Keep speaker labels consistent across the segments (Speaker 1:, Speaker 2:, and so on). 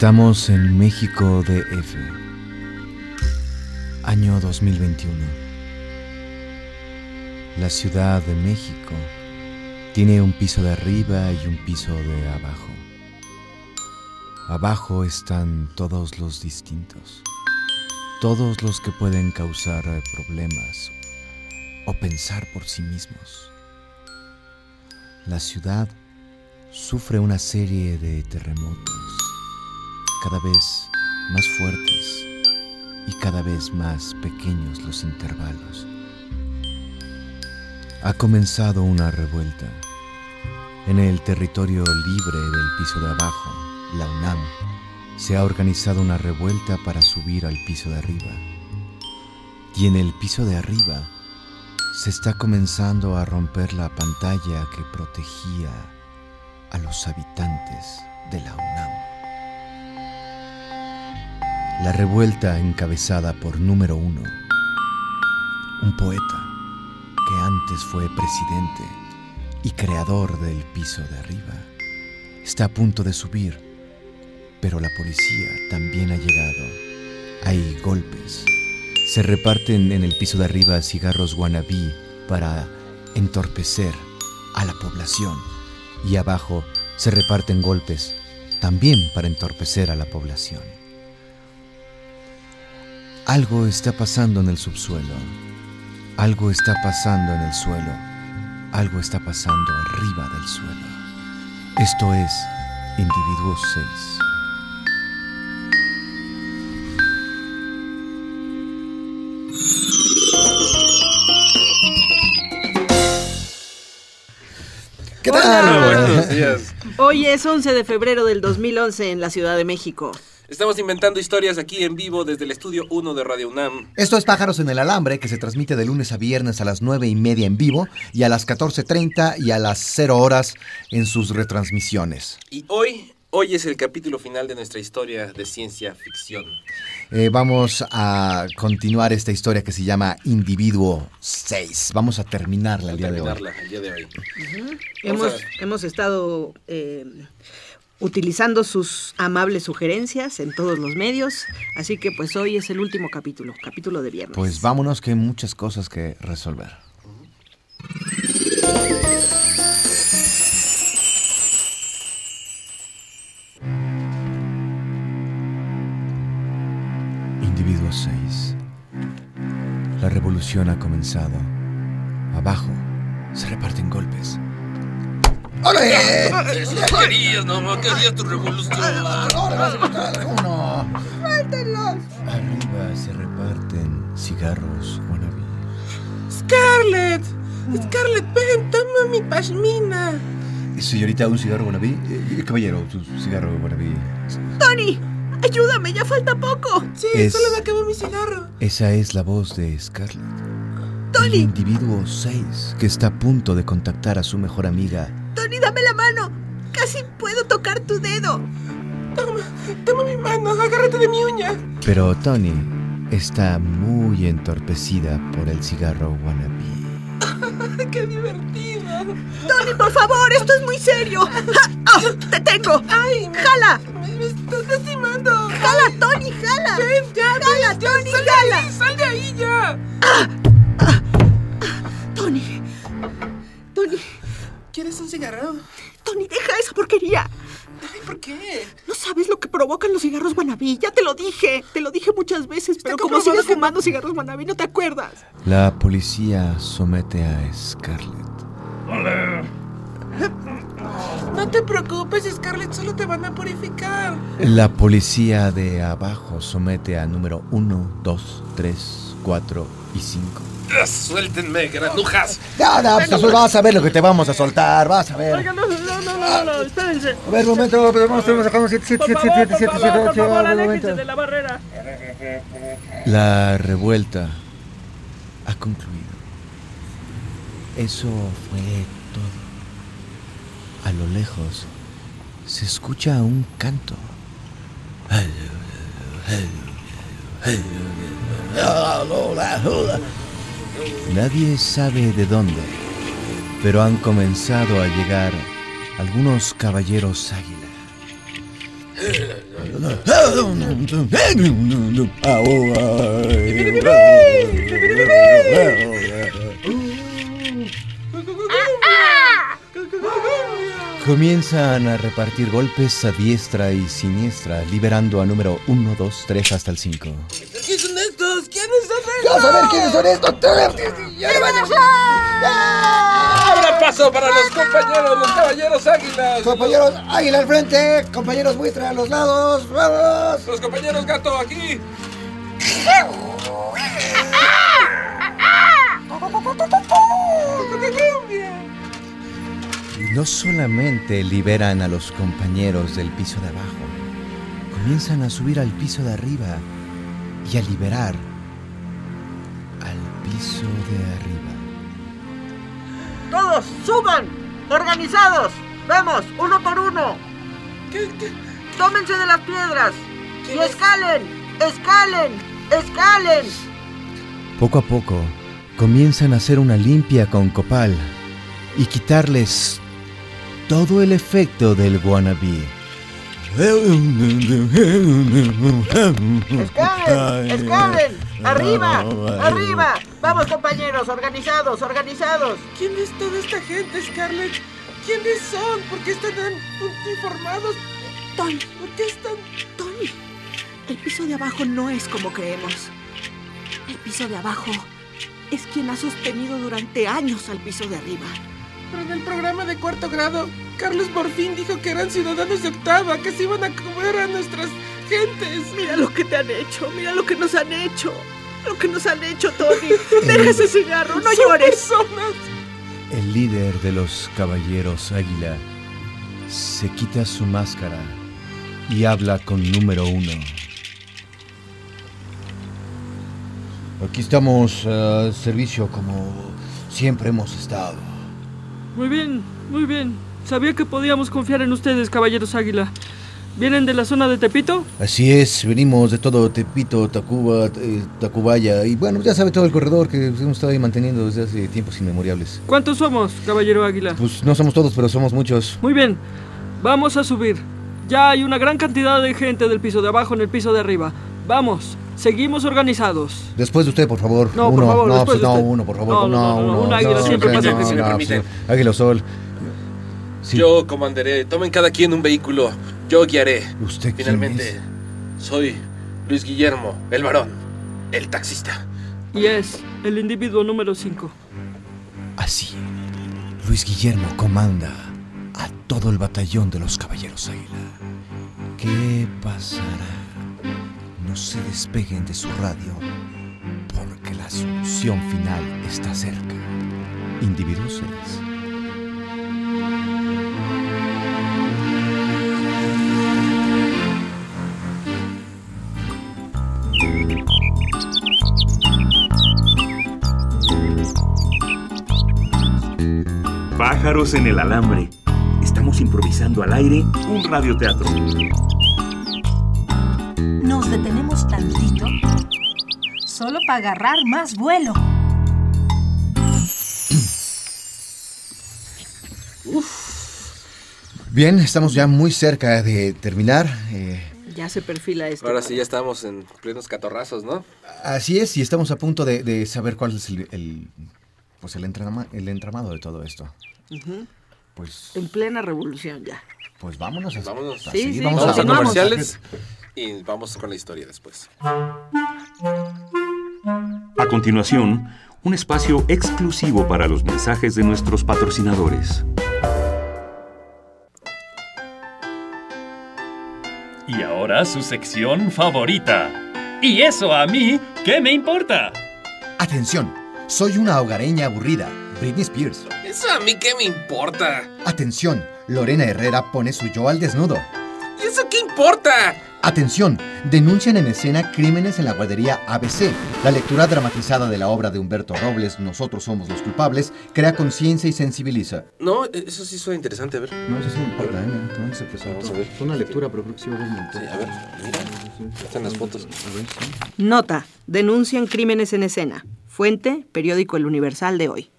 Speaker 1: Estamos en México DF. Año 2021. La Ciudad de México tiene un piso de arriba y un piso de abajo. Abajo están todos los distintos. Todos los que pueden causar problemas o pensar por sí mismos. La ciudad sufre una serie de terremotos, cada vez más fuertes y cada vez más pequeños los intervalos. Ha comenzado una revuelta. En el territorio libre del piso de abajo, la UNAM, se ha organizado una revuelta para subir al piso de arriba. Y en el piso de arriba se está comenzando a romper la pantalla que protegía a los habitantes de la UNAM. La revuelta encabezada por número uno, un poeta que antes fue presidente y creador del piso de arriba, está a punto de subir, pero la policía también ha llegado. Hay golpes. Se reparten en el piso de arriba cigarros guanabí para entorpecer a la población y abajo se reparten golpes también para entorpecer a la población. Algo está pasando en el subsuelo, algo está pasando en el suelo, algo está pasando arriba del suelo. Esto es Individuo 6.
Speaker 2: ¿Qué
Speaker 3: Hola.
Speaker 2: tal?
Speaker 3: Buenos días.
Speaker 4: Hoy es 11 de febrero del 2011 en la Ciudad de México.
Speaker 3: Estamos inventando historias aquí en vivo desde el estudio 1 de Radio UNAM.
Speaker 2: Esto es Pájaros en el Alambre, que se transmite de lunes a viernes a las 9 y media en vivo y a las 14.30 y a las 0 horas en sus retransmisiones.
Speaker 3: Y hoy, hoy es el capítulo final de nuestra historia de ciencia ficción.
Speaker 2: Eh, vamos a continuar esta historia que se llama Individuo 6. Vamos a terminarla el día de hoy.
Speaker 3: Terminarla el día de hoy.
Speaker 4: Hemos, hemos estado eh, utilizando sus amables sugerencias en todos los medios, así que pues hoy es el último capítulo, capítulo de viernes.
Speaker 2: Pues vámonos que hay muchas cosas que resolver.
Speaker 1: Individuo 6. La revolución ha comenzado. Abajo se reparten golpes.
Speaker 2: ¡Ole!
Speaker 3: Eso querías, no, querías tu revolución.
Speaker 2: ¡Uno!
Speaker 1: Arriba se reparten cigarros wannabe.
Speaker 5: Scarlett, Scarlett, ven, toma mi pashmina.
Speaker 2: Señorita, un cigarro guanabí. Eh, caballero, su cigarro guanabí.
Speaker 4: Tony, ayúdame, ya falta poco.
Speaker 5: Sí,
Speaker 1: Es-
Speaker 5: solo me acabó mi cigarro.
Speaker 1: Esa es la voz de Scarlett. El
Speaker 4: Tony,
Speaker 1: individuo 6 que está a punto de contactar a su mejor amiga.
Speaker 4: Tony, dame la mano. Casi puedo tocar tu dedo.
Speaker 5: Toma, toma mi mano, agárrate de mi uña.
Speaker 1: Pero Tony está muy entorpecida por el cigarro wannabe.
Speaker 5: ¡Qué divertido!
Speaker 4: Tony, por favor, esto es muy serio. ¡Ja! ¡Ah! ¡Te tengo!
Speaker 5: ¡Ay! me-
Speaker 4: ¡Jala! Provocan los cigarros Guanabí. Ya te lo dije. Te lo dije muchas veces, pero como sigues
Speaker 5: que
Speaker 4: fumando cigarros Guanabí, no te acuerdas.
Speaker 1: La policía somete a Scarlett.
Speaker 5: No te preocupes, Scarlett, solo te van a purificar.
Speaker 1: La policía de abajo somete a número 1, 2, 3, 4 y 5.
Speaker 3: Suéltenme, granujas.
Speaker 2: Ya, ya, pues vas a ver lo que te vamos a soltar, vas a ver.
Speaker 5: Oigan, no, no,
Speaker 4: no, no, no, no, espérense.
Speaker 2: A ver, un momento, pero vamos, estamos sacando 7, 7, 7, 7, 7, 7, 8,
Speaker 4: por favor,
Speaker 2: un
Speaker 4: aléjense
Speaker 2: momento.
Speaker 4: de la barrera.
Speaker 1: La revuelta ha concluido. Eso fue todo. A lo lejos se escucha un canto. Nadie sabe de dónde, pero han comenzado a llegar algunos caballeros águila. Comienzan a repartir golpes a diestra y siniestra, liberando a número 1, 2, 3 hasta el 5.
Speaker 2: A ver quiénes son estos!
Speaker 3: Abra paso para los compañeros, los caballeros águilas.
Speaker 2: Compañeros, águila al frente, compañeros muestra a los lados, vamos.
Speaker 3: Los compañeros gato aquí.
Speaker 1: Y no solamente liberan a los compañeros del piso de abajo, comienzan a subir al piso de arriba y a liberar piso de arriba.
Speaker 4: Todos, suban, organizados. Vamos, uno por uno.
Speaker 5: ¿Qué, qué?
Speaker 4: Tómense de las piedras y escalen, escalen, escalen.
Speaker 1: Poco a poco comienzan a hacer una limpia con copal y quitarles todo el efecto del wannabe.
Speaker 4: Escalen, escalen. Arriba, arriba. Vamos compañeros, organizados, organizados.
Speaker 5: ¿Quién es toda esta gente, Scarlett? ¿Quiénes son? ¿Por qué están tan uniformados?
Speaker 4: Tony,
Speaker 5: ¿Por qué están...?
Speaker 4: Tony, el piso de abajo no es como creemos. El piso de abajo es quien ha sostenido durante años al piso de arriba.
Speaker 5: Pero en el programa de cuarto grado, Carlos por fin dijo que eran ciudadanos de octava, que se iban a comer a nuestras gentes.
Speaker 4: Mira lo que te han hecho, mira lo que nos han hecho. Lo que nos han hecho, Tony. Deja ese cigarro, no
Speaker 5: Son
Speaker 4: llores.
Speaker 5: personas.
Speaker 1: El líder de los caballeros águila se quita su máscara y habla con número uno.
Speaker 2: Aquí estamos al servicio como siempre hemos estado.
Speaker 6: Muy bien, muy bien. Sabía que podíamos confiar en ustedes, caballeros águila. ¿Vienen de la zona de Tepito?
Speaker 2: Así es, venimos de todo Tepito, Tacuba, eh, Tacubaya y bueno, ya sabe todo el corredor que hemos estado ahí manteniendo desde hace tiempos inmemoriales.
Speaker 6: ¿Cuántos somos, caballero águila?
Speaker 2: Pues no somos todos, pero somos muchos.
Speaker 6: Muy bien, vamos a subir. Ya hay una gran cantidad de gente del piso de abajo en el piso de arriba. Vamos, seguimos organizados.
Speaker 2: Después de usted, por favor.
Speaker 6: No, por favor,
Speaker 2: no,
Speaker 6: después
Speaker 2: pues
Speaker 6: de
Speaker 2: no,
Speaker 6: usted.
Speaker 2: uno, por favor.
Speaker 6: No, no, no, no,
Speaker 2: uno,
Speaker 6: un águila siempre
Speaker 3: pasa
Speaker 2: no, no, águila sol. Sí.
Speaker 3: Yo comandaré. Tomen cada quien un vehículo. Yo guiaré.
Speaker 2: ¿Usted quién
Speaker 3: Finalmente, soy Luis Guillermo, el varón, el taxista.
Speaker 6: Y es el individuo número 5.
Speaker 1: Así, Luis Guillermo comanda a todo el batallón de los caballeros águila. ¿Qué pasará? No se despeguen de su radio, porque la solución final está cerca. Individuo 6.
Speaker 7: Pájaros en el alambre. Estamos improvisando al aire un radioteatro.
Speaker 8: Nos detenemos tantito solo para agarrar más vuelo.
Speaker 2: Bien, estamos ya muy cerca de terminar. eh,
Speaker 4: Ya se perfila esto.
Speaker 3: Ahora sí, ya estamos en plenos catorrazos, ¿no?
Speaker 2: así es, y estamos a punto de, de saber cuál es el, el, pues el, entrama- el entramado de todo esto. Pues,
Speaker 4: En plena revolución ya.
Speaker 2: pues vámonos a,
Speaker 3: Vámonos.
Speaker 2: a
Speaker 4: Sí,
Speaker 2: seguir,
Speaker 4: sí,
Speaker 2: vamos,
Speaker 3: Vamos a
Speaker 4: continuamos.
Speaker 3: comerciales y vamos con la historia después.
Speaker 7: A continuación, un espacio exclusivo para los mensajes de nuestros patrocinadores.
Speaker 9: Y ahora su sección favorita. ¿Y eso a mí qué me importa?
Speaker 2: Atención, soy una hogareña aburrida, Britney Spears.
Speaker 3: Eso a mí qué me importa.
Speaker 2: Atención, Lorena Herrera pone su yo al desnudo.
Speaker 3: ¿Y eso qué importa?
Speaker 2: Atención, denuncian en escena crímenes en la guardería ABC. La lectura dramatizada de la obra de Humberto Robles, Nosotros somos los culpables, crea conciencia y sensibiliza.
Speaker 3: No, eso sí suena interesante, a ver.
Speaker 2: No, eso sí me importa, ¿eh? ¿Dónde se presentó?
Speaker 3: Vamos a ver.
Speaker 2: Fue una lectura, pero creo que sí va a haber un montón.
Speaker 3: Sí, a ver, mira. Están las fotos.
Speaker 2: A ver, sí.
Speaker 4: Nota. Denuncian crímenes en escena. Fuente, periódico El Universal de hoy.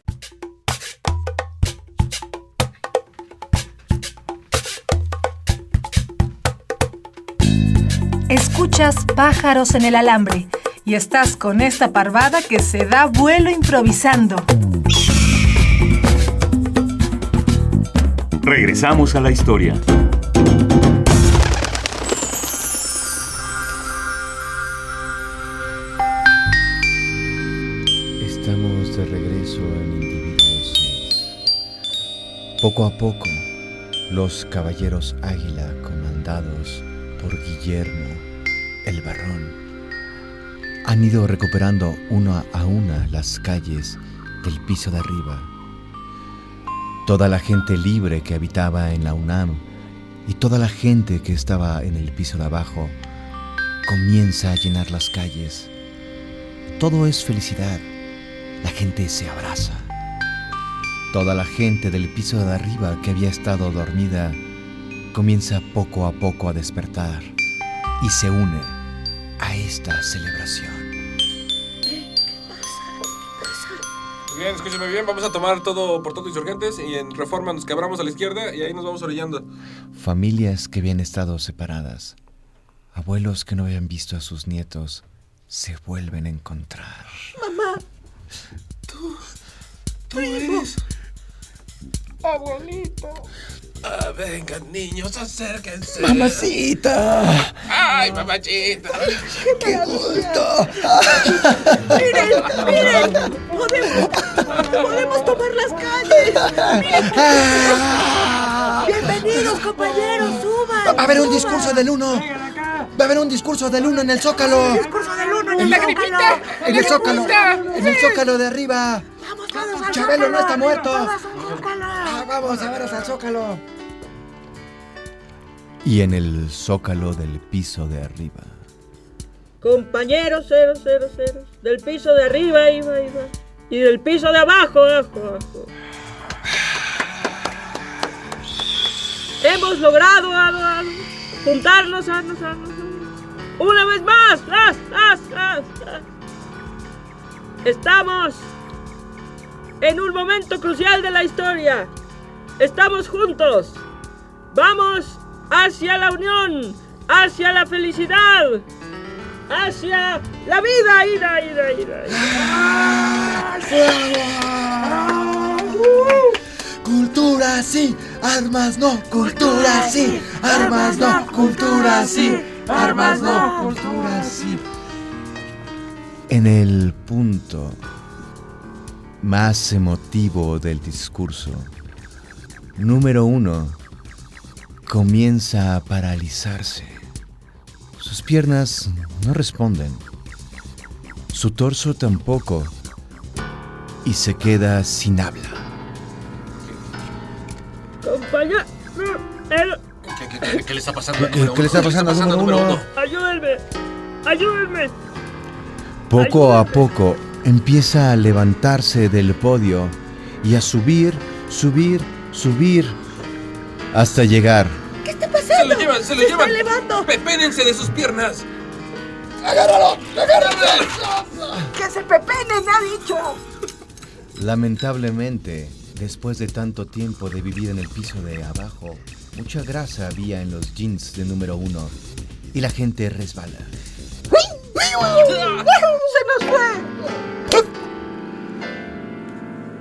Speaker 8: Escuchas pájaros en el alambre y estás con esta parvada que se da vuelo improvisando.
Speaker 7: Regresamos a la historia.
Speaker 1: Estamos de regreso en Individuos 6. Poco a poco, los caballeros águila comandados por Guillermo han ido recuperando una a una las calles del piso de arriba. Toda la gente libre que habitaba en la UNAM y toda la gente que estaba en el piso de abajo comienza a llenar las calles. Todo es felicidad. La gente se abraza. Toda la gente del piso de arriba que había estado dormida comienza poco a poco a despertar y se une a esta celebración.
Speaker 3: Bien, escúchame bien, vamos a tomar todo por todo insurgentes y en reforma nos quebramos a la izquierda y ahí nos vamos orillando.
Speaker 1: Familias que habían estado separadas, abuelos que no habían visto a sus nietos, se vuelven a encontrar.
Speaker 3: Tú eres. Abuelito. Ah, vengan, niños, acérquense.
Speaker 2: ¡Mamacita!
Speaker 3: ¡Ay, mamachita!
Speaker 2: ¡Qué gusto!
Speaker 4: ¡Miren! ¡Miren! ¡Podemos! ¡Podemos tomar las calles! ¡Bienvenidos, compañeros! ¡Suban!
Speaker 2: Va a haber un discurso del uno. Va a haber un discurso del uno en el Zócalo.
Speaker 4: ¡Discurso del uno en
Speaker 2: En
Speaker 4: el Zócalo!
Speaker 2: En el Zócalo. En el Zócalo de arriba.
Speaker 4: ¡Vamos todos al
Speaker 2: Chabelo no está muerto. Ah, Vamos a veros al Zócalo.
Speaker 1: Y en el zócalo del piso de arriba,
Speaker 6: Compañeros 000 del piso de arriba, iba, iba. Y del piso de abajo, abajo, abajo. Hemos logrado a- a- juntarnos, una vez más. Estamos en un momento crucial de la historia. Estamos juntos. Vamos hacia la unión, hacia la felicidad, hacia la vida. Ira, ira, ira.
Speaker 2: Cultura sí, armas no. Cultura sí, armas no. Cultura sí, armas no. Cultura sí.
Speaker 1: en el punto más emotivo del discurso, número uno comienza a paralizarse. Sus piernas no responden, su torso tampoco, y se queda sin habla.
Speaker 6: Compañero, el-
Speaker 3: ¿Qué, qué, qué, qué le está pasando
Speaker 2: ¿Qué- le está pasando al número uno?
Speaker 6: ayúdenme, ayúdenme.
Speaker 1: Poco a poco empieza a levantarse del podio y a subir, subir, subir, hasta llegar
Speaker 3: llevan, se lo
Speaker 4: ¡Se
Speaker 3: llevan.
Speaker 4: está elevando!
Speaker 3: Pepénense de sus piernas.
Speaker 4: ¡Que se pepenen, ha dicho!
Speaker 1: Lamentablemente, después de tanto tiempo de vivir en el piso de abajo, mucha grasa había en los jeans de número uno y la gente resbala.
Speaker 4: ¡Se nos fue!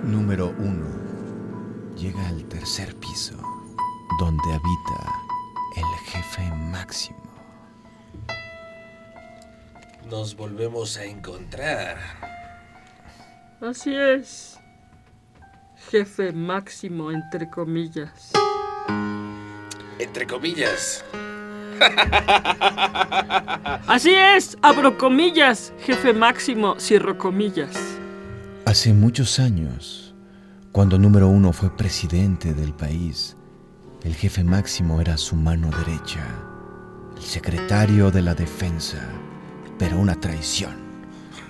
Speaker 1: Número uno llega al tercer piso, donde habita jefe máximo.
Speaker 3: Nos volvemos a encontrar.
Speaker 6: Así es. Jefe máximo, entre comillas.
Speaker 3: Entre comillas.
Speaker 6: Así es, abro comillas, jefe máximo, cierro comillas.
Speaker 1: Hace muchos años, cuando número uno fue presidente del país, El jefe máximo era su mano derecha, el secretario de la defensa, pero una traición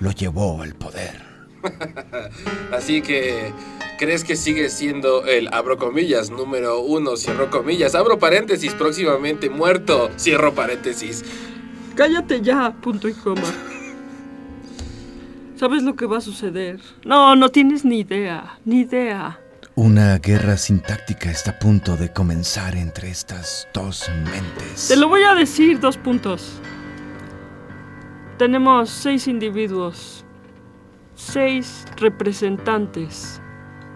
Speaker 1: lo llevó al poder.
Speaker 3: Así que, ¿crees que sigue siendo el abro comillas número uno, cierro comillas, abro paréntesis, próximamente muerto, cierro paréntesis?
Speaker 6: Cállate ya, punto y coma. ¿Sabes lo que va a suceder? No, no tienes ni idea, ni idea.
Speaker 1: Una guerra sintáctica está a punto de comenzar entre estas dos mentes.
Speaker 6: Te lo voy a decir, dos puntos. Tenemos seis individuos, seis representantes,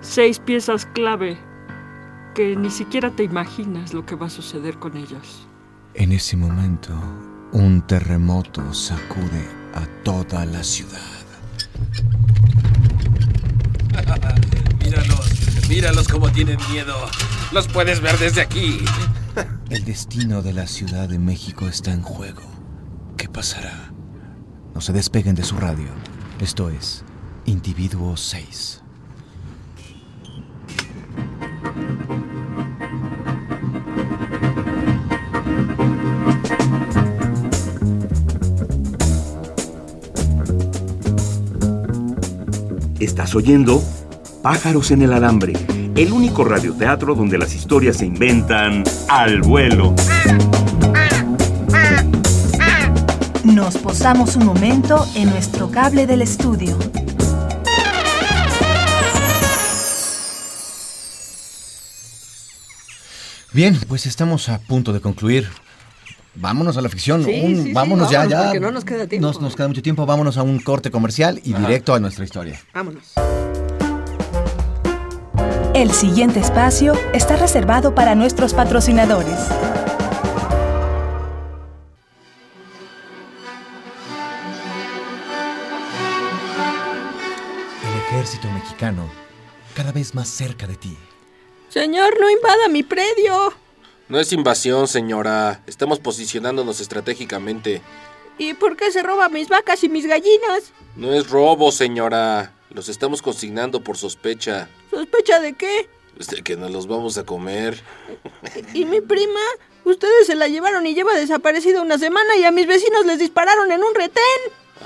Speaker 6: seis piezas clave que ni siquiera te imaginas lo que va a suceder con ellos.
Speaker 1: En ese momento, un terremoto sacude a toda la ciudad.
Speaker 3: Míralos, como tienen miedo. Los puedes ver desde aquí.
Speaker 1: El destino de la Ciudad de México está en juego. ¿Qué pasará? No se despeguen de su radio. Esto es Individuo 6.
Speaker 7: Estás oyendo Pájaros en el Alambre, el único radioteatro donde las historias se inventan al vuelo.
Speaker 8: Nos posamos un momento en nuestro cable del estudio.
Speaker 2: Bien, pues estamos a punto de concluir. Vámonos a la ficción.
Speaker 4: Sí,
Speaker 2: Un-
Speaker 4: sí, sí,
Speaker 2: vámonos ya,
Speaker 4: vámonos,
Speaker 2: ya.
Speaker 4: porque no nos queda tiempo.
Speaker 2: Nos, nos queda mucho tiempo. Vámonos a un corte comercial y directo a nuestra historia.
Speaker 4: Vámonos.
Speaker 8: El siguiente espacio está reservado para nuestros patrocinadores.
Speaker 2: El ejército mexicano, cada vez más cerca de ti.
Speaker 4: Señor, no invada mi predio.
Speaker 3: No es invasión, señora. Estamos posicionándonos estratégicamente.
Speaker 4: ¿Y por qué se roba mis vacas y mis gallinas?
Speaker 3: No es robo, señora. Los estamos consignando por sospecha.
Speaker 4: ¿Sospecha de qué?
Speaker 3: De que nos los vamos a comer.
Speaker 4: ¿Y mi prima? Ustedes se la llevaron y lleva desaparecida una semana y a mis vecinos les dispararon en un retén.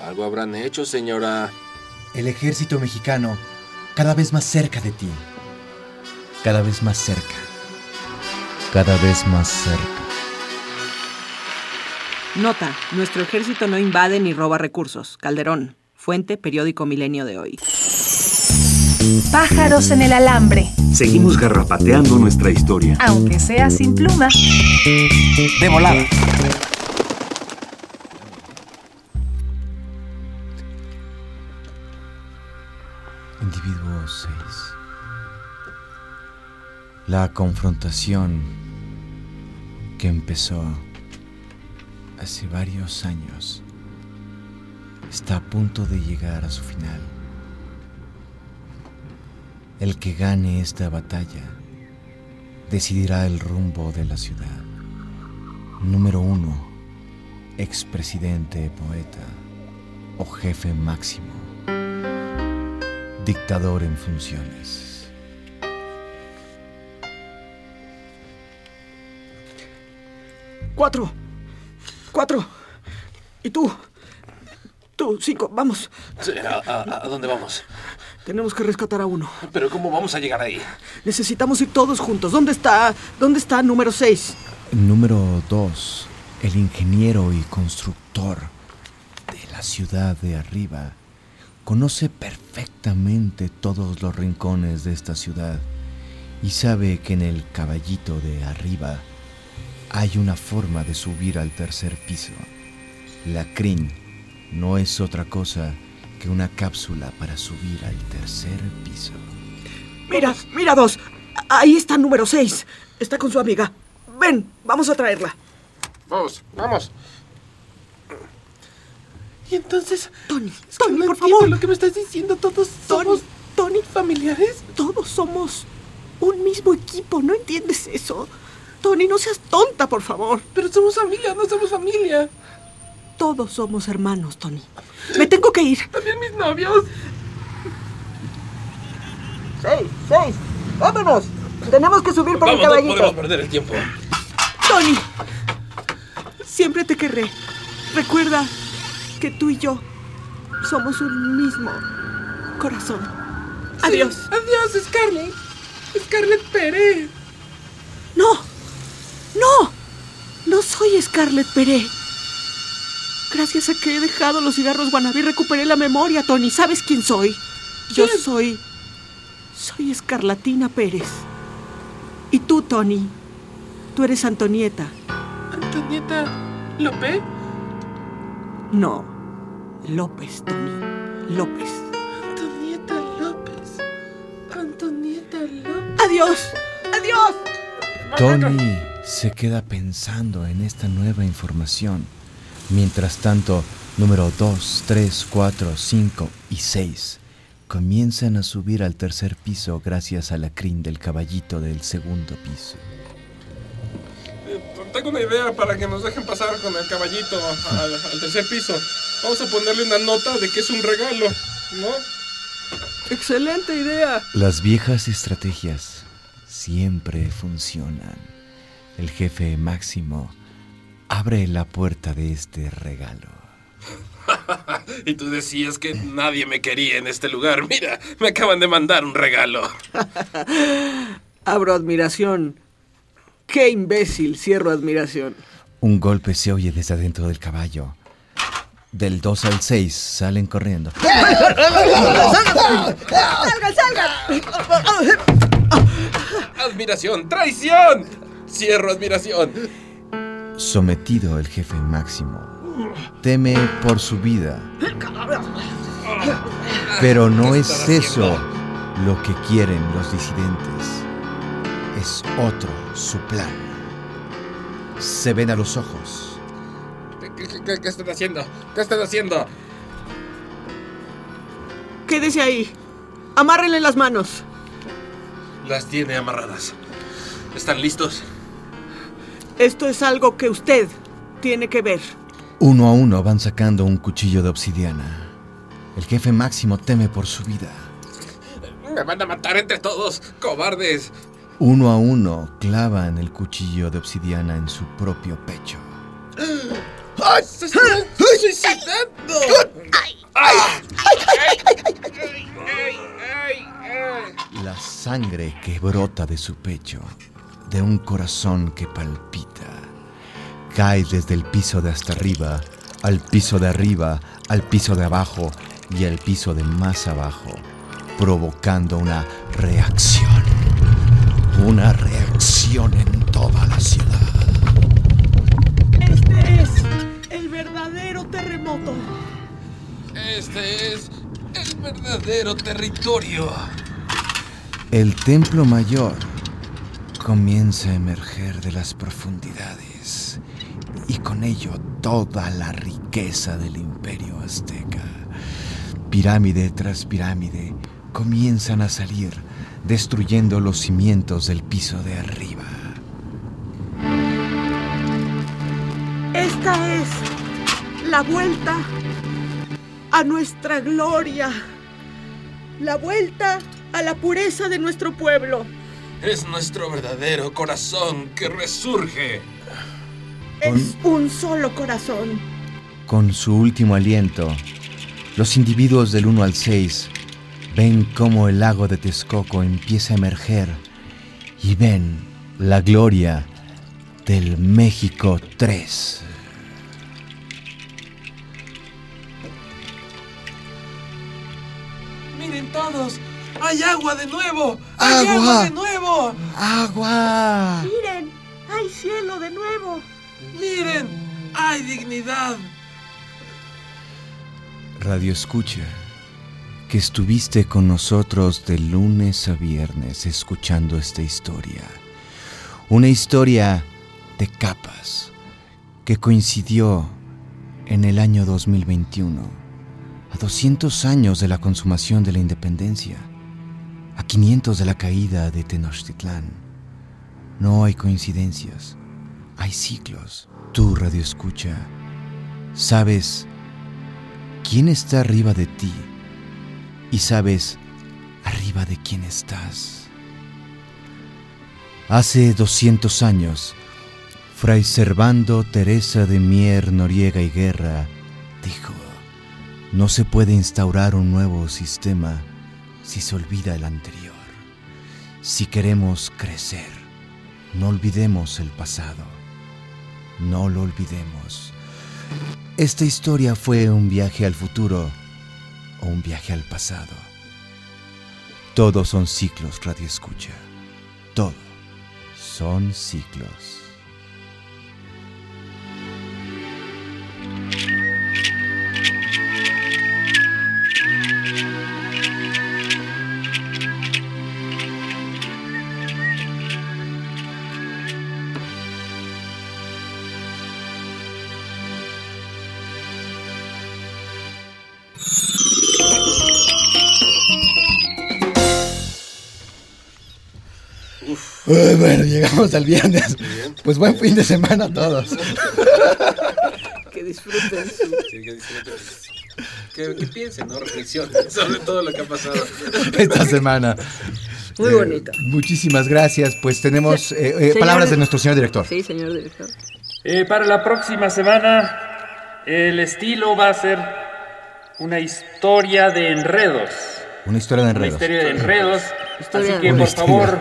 Speaker 3: Algo habrán hecho, señora.
Speaker 2: El ejército mexicano, cada vez más cerca de ti. Cada vez más cerca.
Speaker 1: Cada vez más cerca.
Speaker 4: Nota, nuestro ejército no invade ni roba recursos. Calderón, fuente, periódico Milenio de hoy.
Speaker 8: Pájaros en el alambre,
Speaker 7: Seguimos garrapateando nuestra historia.
Speaker 8: aunque sea sin pluma.
Speaker 2: De volada.
Speaker 1: Individuo 6. La confrontación que empezó hace varios años está a punto de llegar a su final. El que gane esta batalla decidirá el rumbo de la ciudad. Número uno, expresidente, poeta o jefe máximo dictador en funciones.
Speaker 4: Cuatro. Cuatro. ¿Y tú? Tú, cinco. Vamos.
Speaker 3: ¿A, a- a dónde vamos?
Speaker 4: Tenemos que rescatar a uno.
Speaker 3: Pero ¿cómo vamos a llegar ahí?
Speaker 4: Necesitamos ir todos juntos. ¿Dónde está? ¿Dónde está número seis?
Speaker 1: Número 2. El ingeniero y constructor de la ciudad de arriba conoce perfectamente todos los rincones de esta ciudad y sabe que en el caballito de arriba hay una forma de subir al tercer piso. La CRIN no es otra cosa que una cápsula para subir al tercer piso.
Speaker 4: Mira, mira dos. Ahí está número seis. Está con su amiga. Ven, vamos a traerla.
Speaker 3: Vamos, vamos.
Speaker 5: Y entonces,
Speaker 4: Tony,
Speaker 5: es que
Speaker 4: Tony,
Speaker 5: no
Speaker 4: por favor.
Speaker 5: lo que me estás diciendo. Todos
Speaker 4: Tony,
Speaker 5: somos
Speaker 4: Tony,
Speaker 5: familiares.
Speaker 4: todos somos un mismo equipo. ¿No entiendes eso? Tony, no seas tonta, por favor.
Speaker 5: Pero somos amigas, no somos familia.
Speaker 4: Todos somos hermanos, Tony. Me tengo que ir.
Speaker 5: También mis novios.
Speaker 4: Seis, seis. Vámonos. Tenemos que subir por
Speaker 3: Vamos,
Speaker 4: el
Speaker 3: no
Speaker 4: caballito.
Speaker 3: podemos perder el tiempo.
Speaker 5: Tony, siempre te querré. Recuerda que tú y yo somos un mismo corazón. Adiós.
Speaker 10: Adiós, Scarlett. Scarlett Pérez.
Speaker 5: No, no, no soy Scarlett Peré. Gracias a que he dejado los cigarros Guanabí recuperé la memoria, Tony. ¿Sabes quién soy? Yo soy... Soy Escarlatina Pérez. Y tú, Tony, tú eres Antonieta.
Speaker 10: Antonieta López.
Speaker 5: No, López, Tony. López.
Speaker 10: Antonieta López. Antonieta López.
Speaker 5: Adiós. Adiós.
Speaker 1: Tony se queda pensando en esta nueva información. Mientras tanto, número 2, 3, 4, 5 y 6 comienzan a subir al tercer piso gracias a la crin del caballito del segundo piso.
Speaker 3: Eh, Tengo una idea para que nos dejen pasar con el caballito al, al tercer piso. Vamos a ponerle una nota de que es un regalo, ¿no?
Speaker 5: Excelente idea.
Speaker 1: Las viejas estrategias siempre funcionan. El jefe máximo abre la puerta de este regalo.
Speaker 3: y tú decías que nadie me quería en este lugar. Mira, me acaban de mandar un regalo.
Speaker 4: Abro admiración. Qué imbécil, cierro admiración.
Speaker 1: Un golpe se oye desde adentro del caballo. Del 2 al 6 salen corriendo.
Speaker 4: ¡Salgan, salgan!
Speaker 3: Admiración, traición. Cierro admiración.
Speaker 1: Sometido el jefe máximo, teme por su vida. Pero no es eso lo que quieren los disidentes. Es otro su plan. Se ven a los ojos.
Speaker 3: ¿Qué, qué- qué- qué están haciendo? ¿Qué están haciendo?
Speaker 5: Quédese ahí. Amárrenle las manos.
Speaker 3: Las tiene amarradas. ¿Están listos?
Speaker 5: Esto es algo que usted tiene que ver.
Speaker 1: Uno a uno van sacando un cuchillo de obsidiana. El jefe máximo teme por su vida.
Speaker 3: Me van a matar entre todos, cobardes.
Speaker 1: Uno a uno clavan el cuchillo de obsidiana en su propio pecho.
Speaker 3: ¡Se están suicidando!
Speaker 1: La sangre que brota de su pecho, de un corazón que palpita, cae desde el piso de hasta arriba, al piso de arriba, al piso de abajo y al piso de más abajo, provocando una reacción. Una reacción en toda la ciudad.
Speaker 5: Este es el verdadero terremoto.
Speaker 3: Este es el verdadero territorio.
Speaker 1: El templo mayor comienza a emerger de las profundidades y con ello toda la riqueza del imperio azteca. Pirámide tras pirámide comienzan a salir, destruyendo los cimientos del piso de arriba.
Speaker 5: Esta es la vuelta a nuestra gloria. La vuelta a la pureza de nuestro pueblo.
Speaker 3: Es nuestro verdadero corazón que resurge.
Speaker 5: Es un solo corazón.
Speaker 1: Con su último aliento, los individuos del 1 al 6 ven cómo el lago de Texcoco empieza a emerger y ven la gloria del México 3.
Speaker 10: Hay agua de nuevo. Hay
Speaker 1: ¡Agua!
Speaker 10: agua de nuevo.
Speaker 1: ¡Agua!
Speaker 5: Miren, hay cielo de nuevo.
Speaker 10: Miren. Hay dignidad.
Speaker 1: Radio Escucha, que estuviste con nosotros de lunes a viernes escuchando esta historia. Una historia de capas que coincidió en el año 2021, a 200 años de la consumación de la independencia, a 500 de la caída de Tenochtitlán. No hay coincidencias, hay ciclos. Tú, Radio Escucha, sabes quién está arriba de ti y sabes arriba de quién estás. Hace 200 años, Fray Servando Teresa de Mier, Noriega y Guerra dijo, no se puede instaurar un nuevo sistema si se olvida el anterior. Si queremos crecer, no olvidemos el pasado. No lo olvidemos. Esta historia fue un viaje al futuro o un viaje al pasado. Todos son ciclos, Radio Escucha. Todo son ciclos.
Speaker 2: Uy, bueno, llegamos al viernes. Pues buen fin de semana a todos.
Speaker 4: Que disfruten. su-
Speaker 3: Sí, que disfruten. Que, que piensen, ¿no? Reflexionen sobre todo lo que ha pasado.
Speaker 2: Esta semana.
Speaker 4: Muy
Speaker 2: Eh,
Speaker 4: bonito.
Speaker 2: Muchísimas gracias. Pues tenemos eh, eh, palabras de nuestro señor director.
Speaker 4: Sí, señor director.
Speaker 9: Eh, para la próxima semana, el estilo va a ser una historia de enredos.
Speaker 1: Una historia de
Speaker 9: Una
Speaker 1: enredos.
Speaker 9: historia de enredos.
Speaker 4: Historia
Speaker 9: Así que, por
Speaker 1: historia.
Speaker 9: favor,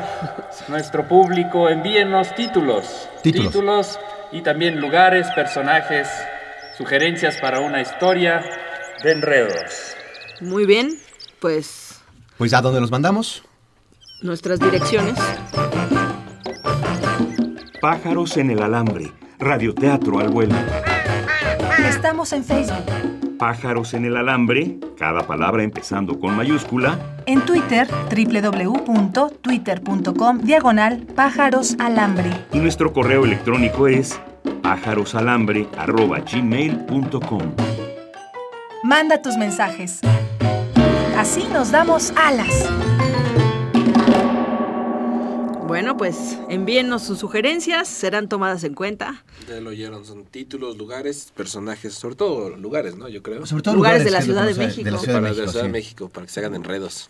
Speaker 9: nuestro público, envíennos títulos.
Speaker 2: Títulos.
Speaker 9: y también lugares, personajes, sugerencias para una historia de enredos.
Speaker 4: Muy bien, pues
Speaker 2: Pues a dónde los mandamos.
Speaker 4: nuestras direcciones.
Speaker 7: Pájaros en el alambre. Radioteatro al vuelo.
Speaker 8: Estamos en Facebook,
Speaker 7: Pájaros en el alambre. Cada palabra empezando con mayúscula.
Speaker 8: en Twitter, www.twitter.com, diagonal pájaros alambre.
Speaker 7: Y nuestro correo electrónico es pájarosalambre.gmail.com
Speaker 8: Manda tus mensajes. Así nos damos alas.
Speaker 4: Bueno, pues envíennos sus sugerencias, serán tomadas en cuenta.
Speaker 3: Ya lo oyeron, son títulos, lugares, personajes, sobre todo lugares, ¿no? Yo creo.
Speaker 2: Sobre todo
Speaker 4: Lugares de la Ciudad de
Speaker 2: nos- De la
Speaker 4: México.
Speaker 2: Ciudad de
Speaker 3: para
Speaker 2: México,
Speaker 3: la Ciudad de. México, para que se hagan enredos.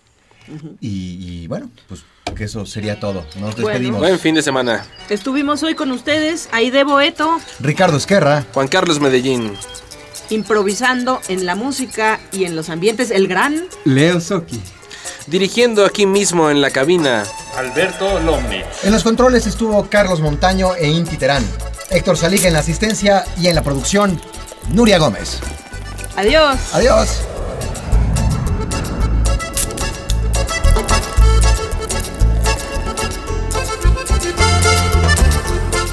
Speaker 2: Y, y bueno, pues que eso sería todo. Nos
Speaker 4: Bueno.
Speaker 2: despedimos.
Speaker 3: Buen fin de semana.
Speaker 4: Estuvimos hoy con ustedes, Aide Boeto,
Speaker 2: Ricardo Esquerra.
Speaker 3: Juan Carlos Medellín.
Speaker 4: improvisando en la música y en los ambientes, el gran
Speaker 11: Leo Soki.
Speaker 3: Dirigiendo aquí mismo en la cabina.
Speaker 9: Alberto Lomnitz.
Speaker 2: En los controles estuvo Carlos Montaño e Inti Terán. Héctor Saliga en la asistencia y en la producción, Nuria Gómez.
Speaker 4: Adiós.
Speaker 2: Adiós.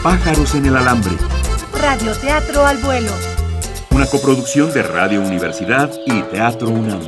Speaker 7: Pájaros en el alambre.
Speaker 8: Radioteatro al vuelo.
Speaker 7: Una coproducción de Radio Universidad y Teatro UNAM.